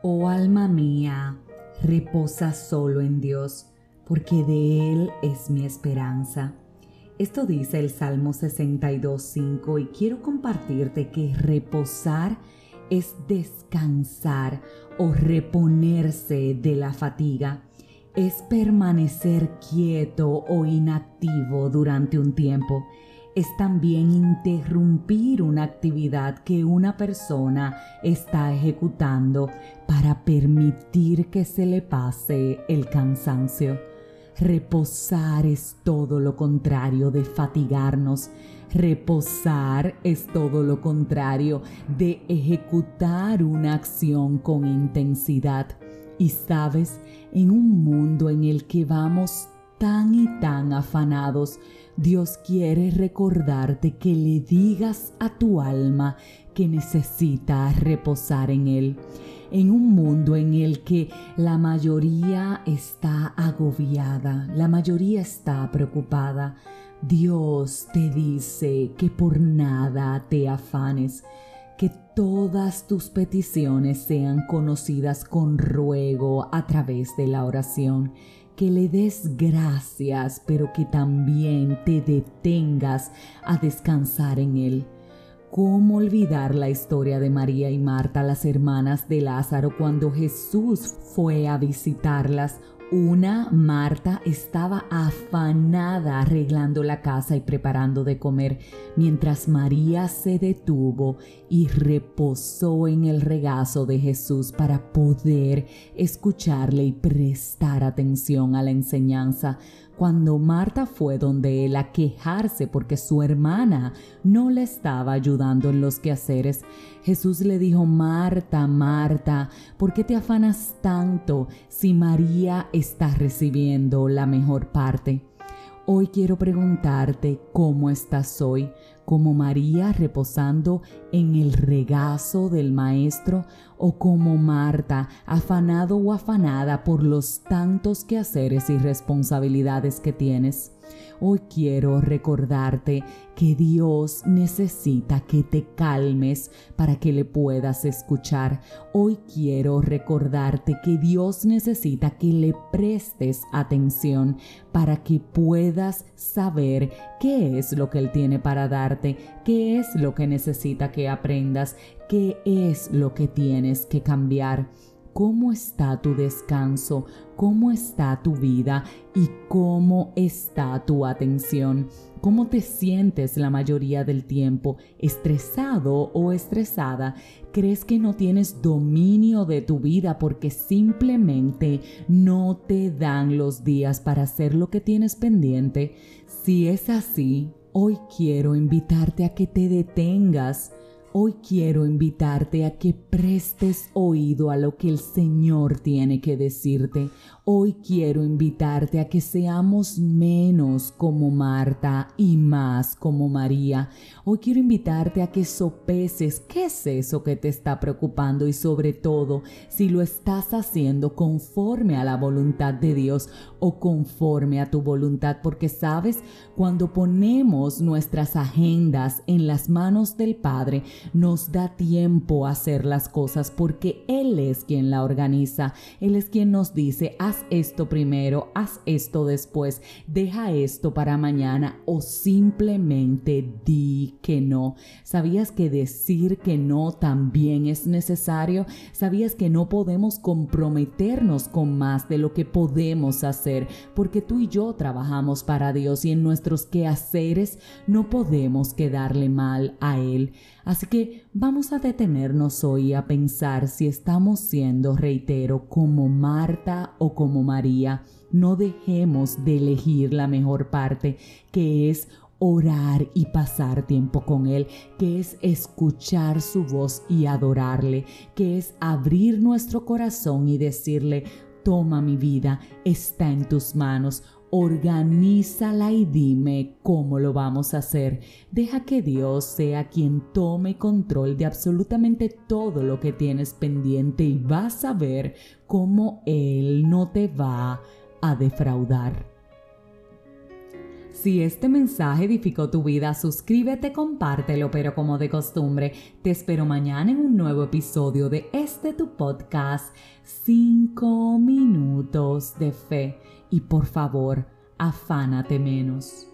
Oh alma mía, reposa solo en Dios, porque de Él es mi esperanza. Esto dice el Salmo 62.5 y quiero compartirte que reposar es descansar o reponerse de la fatiga. Es permanecer quieto o inactivo durante un tiempo es también interrumpir una actividad que una persona está ejecutando para permitir que se le pase el cansancio. Reposar es todo lo contrario de fatigarnos. Reposar es todo lo contrario de ejecutar una acción con intensidad. Y sabes, en un mundo en el que vamos tan y tan afanados, Dios quiere recordarte que le digas a tu alma que necesita reposar en Él. En un mundo en el que la mayoría está agobiada, la mayoría está preocupada, Dios te dice que por nada te afanes, que todas tus peticiones sean conocidas con ruego a través de la oración que le des gracias, pero que también te detengas a descansar en Él. ¿Cómo olvidar la historia de María y Marta, las hermanas de Lázaro, cuando Jesús fue a visitarlas una Marta estaba afanada arreglando la casa y preparando de comer, mientras María se detuvo y reposó en el regazo de Jesús para poder escucharle y prestar atención a la enseñanza. Cuando Marta fue donde él a quejarse porque su hermana no le estaba ayudando en los quehaceres, Jesús le dijo, Marta, Marta, ¿por qué te afanas tanto si María está recibiendo la mejor parte? Hoy quiero preguntarte cómo estás hoy, como María reposando en el regazo del Maestro o como Marta, afanado o afanada por los tantos quehaceres y responsabilidades que tienes. Hoy quiero recordarte que Dios necesita que te calmes para que le puedas escuchar. Hoy quiero recordarte que Dios necesita que le prestes atención para que puedas saber qué es lo que Él tiene para darte, qué es lo que necesita que aprendas, qué es lo que tienes que cambiar cómo está tu descanso, cómo está tu vida y cómo está tu atención. ¿Cómo te sientes la mayoría del tiempo? ¿Estresado o estresada? ¿Crees que no tienes dominio de tu vida porque simplemente no te dan los días para hacer lo que tienes pendiente? Si es así, hoy quiero invitarte a que te detengas Hoy quiero invitarte a que prestes oído a lo que el Señor tiene que decirte. Hoy quiero invitarte a que seamos menos como Marta y más como María. Hoy quiero invitarte a que sopeses qué es eso que te está preocupando y sobre todo si lo estás haciendo conforme a la voluntad de Dios o conforme a tu voluntad. Porque sabes, cuando ponemos nuestras agendas en las manos del Padre, nos da tiempo a hacer las cosas porque Él es quien la organiza. Él es quien nos dice, haz esto primero, haz esto después, deja esto para mañana o simplemente di que no. ¿Sabías que decir que no también es necesario? ¿Sabías que no podemos comprometernos con más de lo que podemos hacer? Porque tú y yo trabajamos para Dios y en nuestros quehaceres no podemos quedarle mal a Él. Así que vamos a detenernos hoy a pensar si estamos siendo, reitero, como Marta o como María. No dejemos de elegir la mejor parte, que es orar y pasar tiempo con Él, que es escuchar su voz y adorarle, que es abrir nuestro corazón y decirle, toma mi vida, está en tus manos Organízala y dime cómo lo vamos a hacer. Deja que Dios sea quien tome control de absolutamente todo lo que tienes pendiente y vas a ver cómo Él no te va a defraudar. Si este mensaje edificó tu vida, suscríbete, compártelo, pero como de costumbre, te espero mañana en un nuevo episodio de este tu podcast, 5 minutos de fe. Y por favor, afánate menos.